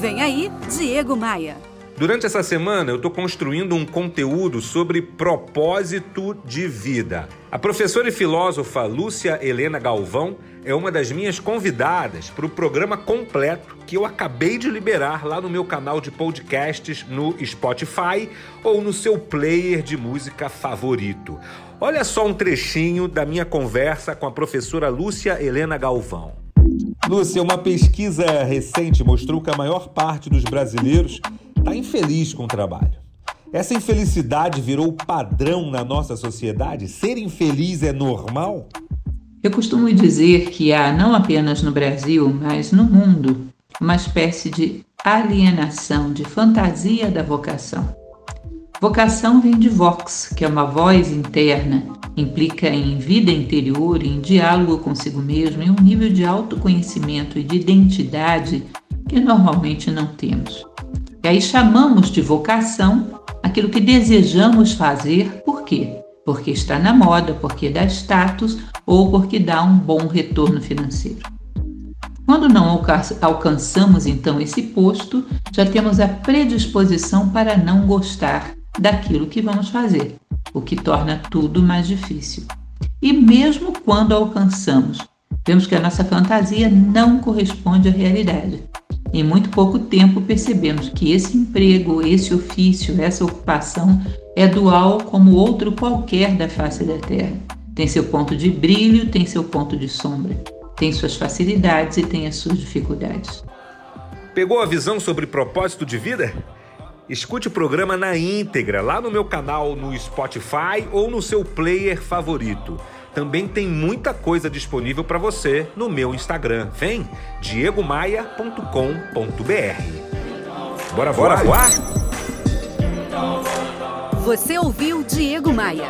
Vem aí, Diego Maia. Durante essa semana, eu estou construindo um conteúdo sobre propósito de vida. A professora e filósofa Lúcia Helena Galvão é uma das minhas convidadas para o programa completo que eu acabei de liberar lá no meu canal de podcasts no Spotify ou no seu player de música favorito. Olha só um trechinho da minha conversa com a professora Lúcia Helena Galvão. Lúcia, uma pesquisa recente mostrou que a maior parte dos brasileiros está infeliz com o trabalho. Essa infelicidade virou padrão na nossa sociedade? Ser infeliz é normal? Eu costumo dizer que há, não apenas no Brasil, mas no mundo, uma espécie de alienação, de fantasia da vocação. Vocação vem de vox, que é uma voz interna, implica em vida interior, em diálogo consigo mesmo, em um nível de autoconhecimento e de identidade que normalmente não temos. E aí chamamos de vocação aquilo que desejamos fazer, por quê? Porque está na moda, porque dá status ou porque dá um bom retorno financeiro. Quando não alcançamos então esse posto, já temos a predisposição para não gostar daquilo que vamos fazer, o que torna tudo mais difícil. E mesmo quando alcançamos, vemos que a nossa fantasia não corresponde à realidade. Em muito pouco tempo percebemos que esse emprego, esse ofício, essa ocupação é dual como outro qualquer da face da Terra. Tem seu ponto de brilho, tem seu ponto de sombra, tem suas facilidades e tem as suas dificuldades. Pegou a visão sobre propósito de vida? Escute o programa na íntegra lá no meu canal no Spotify ou no seu player favorito. Também tem muita coisa disponível para você no meu Instagram. Vem, diegomaia.com.br. Bora, bora voar? Você ouviu Diego Maia.